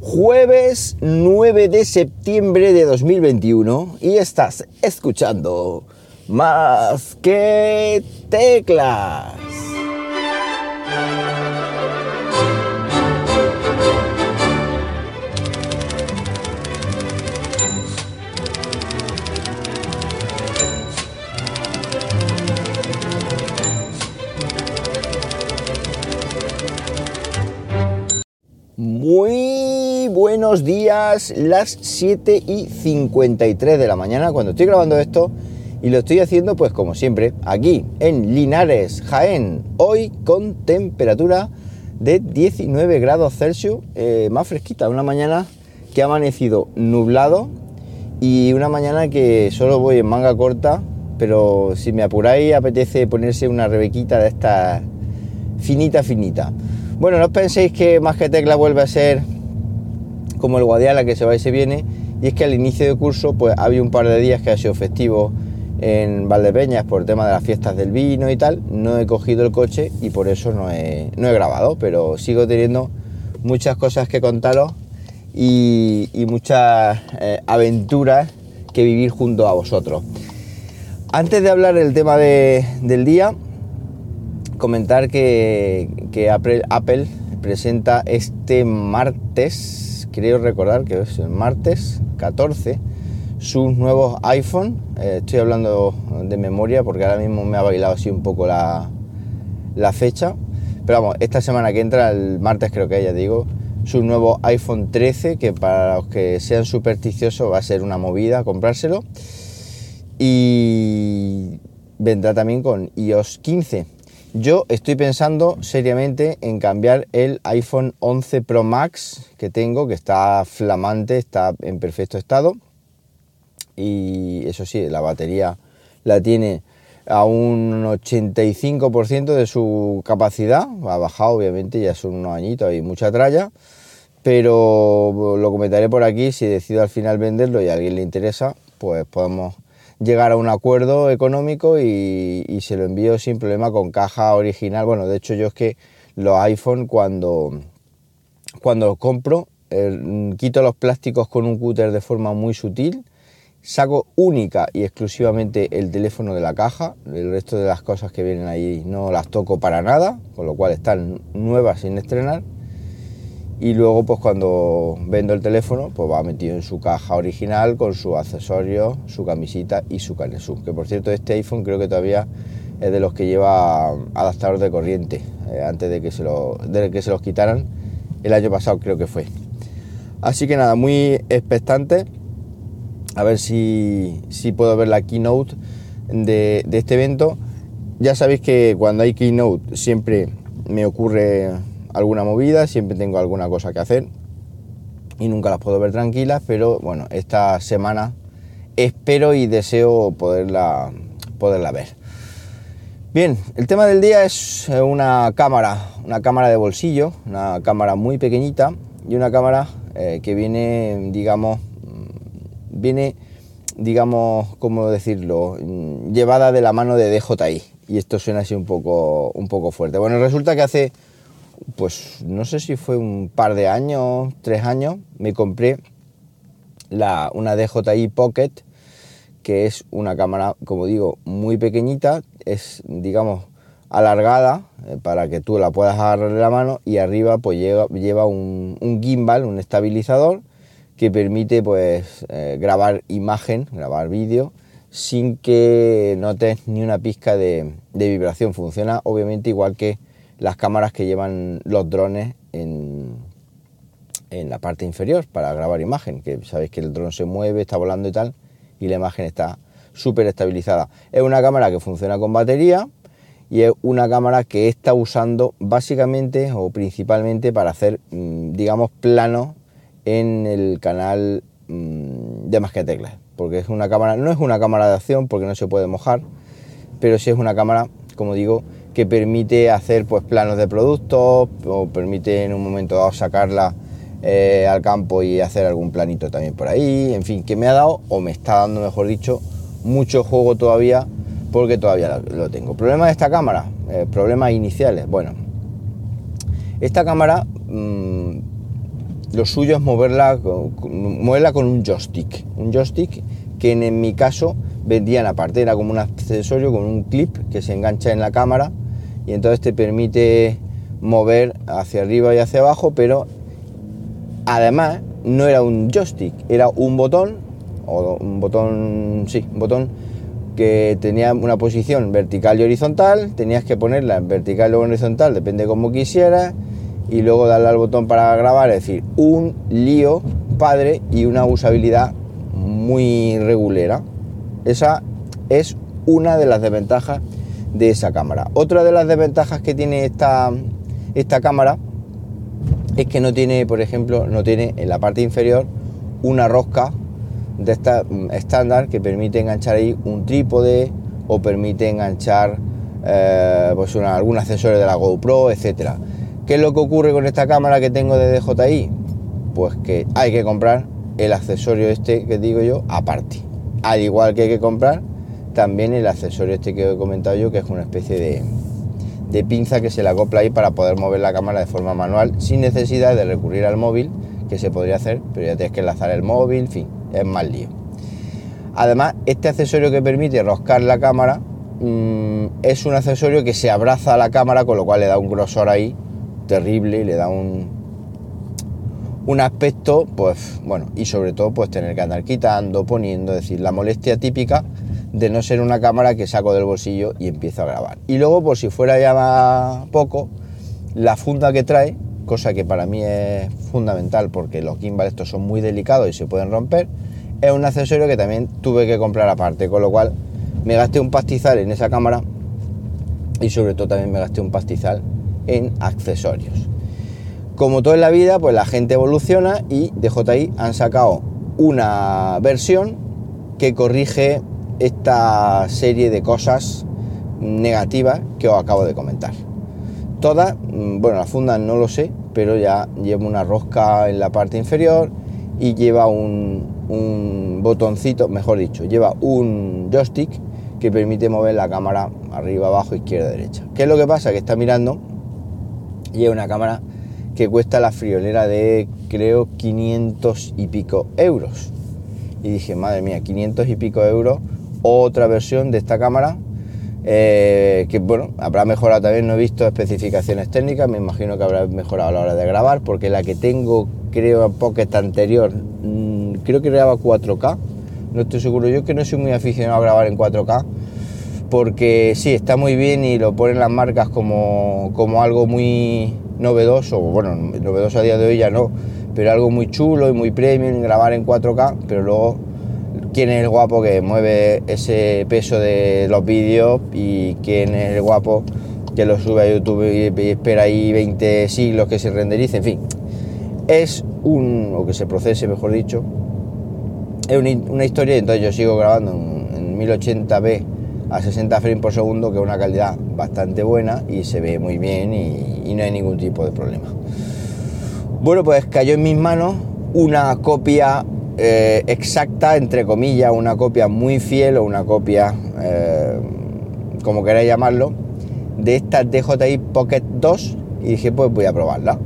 Jueves 9 de septiembre de 2021 y estás escuchando más que teclas. Días, las 7 y 53 de la mañana cuando estoy grabando esto y lo estoy haciendo pues como siempre aquí en Linares, Jaén, hoy con temperatura de 19 grados Celsius, eh, más fresquita, una mañana que ha amanecido nublado y una mañana que solo voy en manga corta, pero si me apuráis apetece ponerse una rebequita de esta finita, finita. Bueno, no os penséis que más que tecla vuelve a ser como el Guadiala que se va y se viene, y es que al inicio de curso pues había un par de días que ha sido festivo en Valdepeñas por el tema de las fiestas del vino y tal, no he cogido el coche y por eso no he, grabado, pero sigo teniendo muchas cosas que contaros y, muchas eh, aventuras que vivir junto a vosotros. Antes de hablar del tema del día, comentar que, Apple, presenta este martes, creo recordar que es el martes 14, sus nuevos iPhone. Eh, estoy hablando de memoria porque ahora mismo me ha bailado así un poco la, la fecha. Pero vamos, esta semana que entra, el martes creo que ya digo, su nuevo iPhone 13, que para los que sean supersticiosos va a ser una movida comprárselo. Y vendrá también con iOS 15. Yo estoy pensando seriamente en cambiar el iPhone 11 Pro Max que tengo, que está flamante, está en perfecto estado. Y eso sí, la batería la tiene a un 85% de su capacidad. Ha bajado, obviamente, ya son unos añitos y mucha tralla. Pero lo comentaré por aquí. Si decido al final venderlo y a alguien le interesa, pues podemos llegar a un acuerdo económico y, se lo envío sin problema con caja original. Bueno, de hecho yo es que los iPhone cuando, cuando los compro quito los plásticos con un cúter de forma muy sutil, saco única y exclusivamente el teléfono de la caja, el resto de las cosas que vienen ahí no las toco para nada, con lo cual están nuevas sin estrenar y luego pues cuando vendo el teléfono pues va metido en su caja original con su accesorio, su camisita y su canesú. Que por cierto este iPhone creo que todavía es de los que lleva adaptador de corriente eh, antes de que, se lo, de que se los quitaran el año pasado creo que fue. Así que nada, muy expectante a ver si, si puedo ver la keynote de, de este evento. Ya sabéis que cuando hay keynote siempre me ocurre alguna movida, siempre tengo alguna cosa que hacer y nunca las puedo ver tranquilas, pero bueno, esta semana espero y deseo poderla, poderla ver. Bien, el tema del día es una cámara, una cámara de bolsillo, una cámara muy pequeñita y una cámara eh, que viene, digamos, mm, viene, digamos, ¿cómo decirlo?, mm, llevada de la mano de DJI. Y esto suena así un poco, un poco fuerte. Bueno, resulta que hace pues no sé si fue un par de años, tres años, me compré la, una DJI Pocket, que es una cámara, como digo, muy pequeñita, es, digamos, alargada eh, para que tú la puedas agarrar de la mano y arriba pues lleva, un, gimbal, un estabilizador que permite pues eh, grabar imagen, grabar vídeo sin que notes ni una pizca de vibración. Funciona obviamente igual que las cámaras que llevan los drones en, en la parte inferior para grabar imagen, que sabéis que el dron se mueve, está volando y tal, y la imagen está súper estabilizada. Es una cámara que funciona con batería y es una cámara que está usando básicamente o principalmente para hacer, mm, digamos, plano en el canal mm, de más que teclas. Porque es una cámara, no es una cámara de acción porque no se puede mojar, pero sí es una cámara, como digo, que permite hacer pues planos de productos o permite en un momento dado sacarla eh, al campo y hacer algún planito también por ahí, en fin, que me ha dado o me está dando, mejor dicho, mucho juego todavía porque todavía lo tengo. ¿Problema de esta cámara? Eh, problemas iniciales. Bueno, esta cámara, mm, lo suyo es moverla moverla con un joystick. Un joystick que en, mi caso vendían aparte, era como un accesorio con un clip que se engancha en la cámara y entonces te permite mover hacia arriba y hacia abajo, pero además no era un joystick, era un botón, o un botón, sí, un botón que tenía una posición vertical y horizontal, tenías que ponerla en vertical o horizontal, depende como quisieras, y luego darle al botón para grabar, es decir, un lío padre y una usabilidad muy regulera. Esa es una de las desventajas de esa cámara. Otra de las desventajas que tiene esta, esta cámara es que no tiene, por ejemplo, no tiene en la parte inferior una rosca de esta mm, estándar que permite enganchar ahí un trípode o permite enganchar eh, pues algún accesorio de la GoPro, etcétera. ¿Qué es lo que ocurre con esta cámara que tengo de DJI? Pues que hay que comprar el accesorio este que digo yo aparte. Al igual que hay que comprar también el accesorio este que he comentado yo, que es una especie de, de pinza que se le acopla ahí para poder mover la cámara de forma manual sin necesidad de recurrir al móvil, que se podría hacer, pero ya tienes que enlazar el móvil, en fin, es más lío. Además, este accesorio que permite roscar la cámara mm, es un accesorio que se abraza a la cámara, con lo cual le da un grosor ahí terrible, le da un, un aspecto, pues bueno, y sobre todo pues tener que andar quitando, poniendo, es decir, la molestia típica de no ser una cámara que saco del bolsillo y empiezo a grabar. Y luego, por si fuera ya poco, la funda que trae, cosa que para mí es fundamental porque los gimbal estos son muy delicados y se pueden romper, es un accesorio que también tuve que comprar aparte, con lo cual me gasté un pastizal en esa cámara y sobre todo también me gasté un pastizal en accesorios. Como todo en la vida, pues la gente evoluciona y DJI han sacado una versión que corrige esta serie de cosas negativas que os acabo de comentar. Todas, mm, bueno, la funda no lo sé, pero ya lleva una rosca en la parte inferior y lleva un, un botoncito, mejor dicho, lleva un joystick que permite mover la cámara arriba, abajo, izquierda, derecha. ¿Qué es lo que pasa? Que está mirando y es una cámara que cuesta la friolera de creo 500 y pico euros. Y dije, madre mía, 500 y pico euros, otra versión de esta cámara, eh, que bueno, habrá mejorado también, no he visto especificaciones técnicas, me imagino que habrá mejorado a la hora de grabar, porque la que tengo, creo, Pocket anterior, mm, creo que grababa 4K, no estoy seguro, yo que no soy muy aficionado a grabar en 4K, porque sí, está muy bien y lo ponen las marcas como, como algo muy novedoso, bueno, novedoso a día de hoy ya no, pero algo muy chulo y muy premium, grabar en 4K, pero luego quién es el guapo que mueve ese peso de los vídeos y quién es el guapo que lo sube a YouTube y, espera ahí 20 siglos que se renderice, en fin, es un, o que se procese mejor dicho, es una, historia, entonces yo sigo grabando en 1080p a 60 frames por segundo, que es una calidad bastante buena y se ve muy bien y, no hay ningún tipo de problema. Bueno, pues cayó en mis manos una copia eh, exacta, entre comillas, una copia muy fiel o una copia, eh, como queráis llamarlo, de esta DJI Pocket 2 y dije, pues voy a probarla.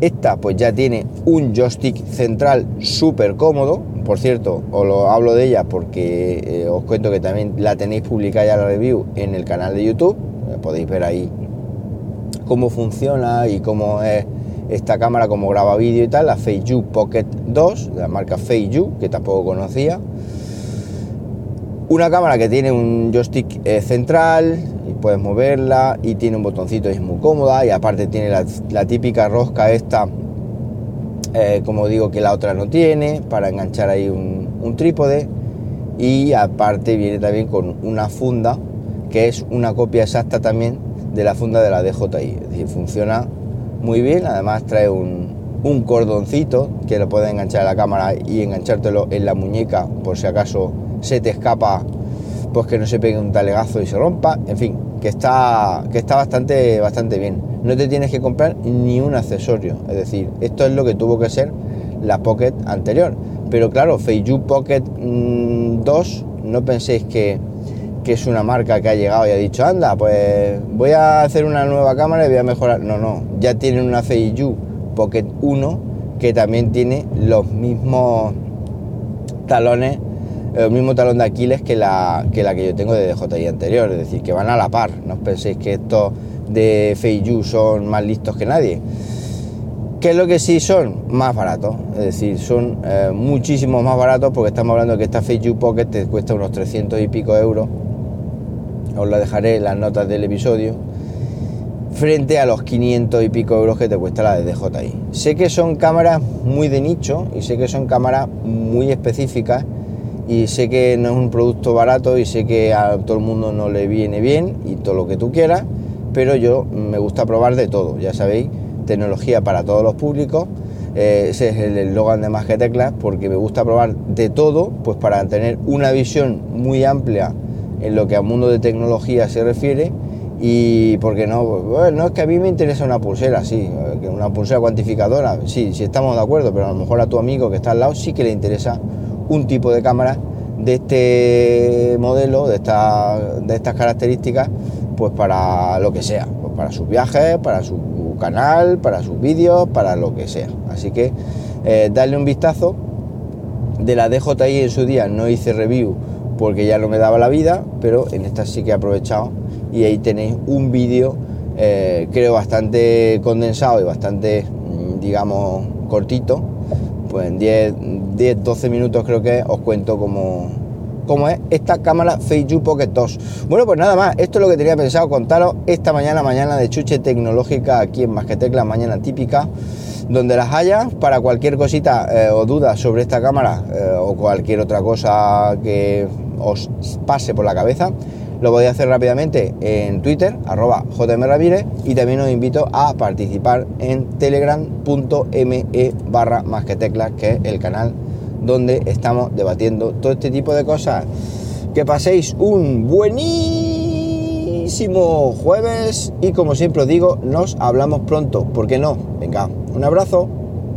Esta pues ya tiene un joystick central súper cómodo, por cierto, os lo hablo de ella porque eh, os cuento que también la tenéis publicada la review en el canal de YouTube. Podéis ver ahí cómo funciona y cómo es esta cámara, cómo graba vídeo y tal. La Feiju Pocket 2, de la marca Feiju, que tampoco conocía. Una cámara que tiene un joystick eh, central y puedes moverla y tiene un botoncito y es muy cómoda y aparte tiene la, típica rosca esta eh, como digo que la otra no tiene, para enganchar ahí un, trípode y aparte viene también con una funda que es una copia exacta también de la funda de la DJI, es decir, funciona muy bien, además trae un, un cordoncito que lo puedes enganchar a la cámara y enganchártelo en la muñeca por si acaso se te escapa, pues que no se pegue un talegazo y se rompa, en fin, que está, que está bastante, bastante bien no te tienes que comprar ni un accesorio. Es decir, esto es lo que tuvo que ser la Pocket anterior. Pero claro, Feiju Pocket 2, mm, no penséis que, es una marca que ha llegado y ha dicho, anda, pues voy a hacer una nueva cámara y voy a mejorar. No, no, ya tienen una Feiju Pocket 1 que también tiene los mismos talones, el mismo talón de Aquiles que la que, la que yo tengo de DJI anterior, es decir, que van a la par, no os penséis que estos de Feiyu son más listos que nadie. ¿Qué es lo que sí son? Más baratos, es decir, son eh, muchísimo más baratos porque estamos hablando que esta Feiyu Pocket te cuesta unos 300 y pico euros, os la dejaré en las notas del episodio, frente a los 500 y pico euros que te cuesta la DJI. Sé que son cámaras muy de nicho y sé que son cámaras muy específicas y sé que no es un producto barato y sé que a todo el mundo no le viene bien y todo lo que tú quieras, pero yo me gusta probar de todo, ya sabéis, tecnología para todos los públicos. Eh, ese es el eslogan de Más que Teclas, porque me gusta probar de todo, pues para tener una visión muy amplia en lo que al mundo de tecnología se refiere y porque no, bueno, no es que a mí me interesa una pulsera, sí, una pulsera cuantificadora, sí, sí estamos de acuerdo, pero a lo mejor a tu amigo que está al lado sí que le interesa un tipo de cámara de este modelo, de, esta, de estas características, pues para lo que sea, pues para sus viajes, para su canal, para sus vídeos, para lo que sea. Así que eh, darle un vistazo. De la DJI en su día no hice review porque ya no me daba la vida, pero en esta sí que he aprovechado. Y ahí tenéis un vídeo eh, creo bastante condensado y bastante mm, digamos cortito. Pues en 10, 10 12 minutos creo que os cuento cómo, cómo es esta cámara Feiju Pocket 2 bueno pues nada más esto es lo que tenía pensado contaros esta mañana mañana de chuche tecnológica aquí en Más que Tecla mañana típica donde las haya. Para cualquier cosita eh, o duda sobre esta cámara eh, o cualquier otra cosa que os pase por la cabeza lo podéis hacer rápidamente en Twitter, arroba jmravire, y también os invito a participar en telegram.me barra más que teclas, que es el canal donde estamos debatiendo todo este tipo de cosas. Que paséis un buenísimo jueves y como siempre os digo, nos hablamos pronto. ¿Por qué no? Venga, un abrazo.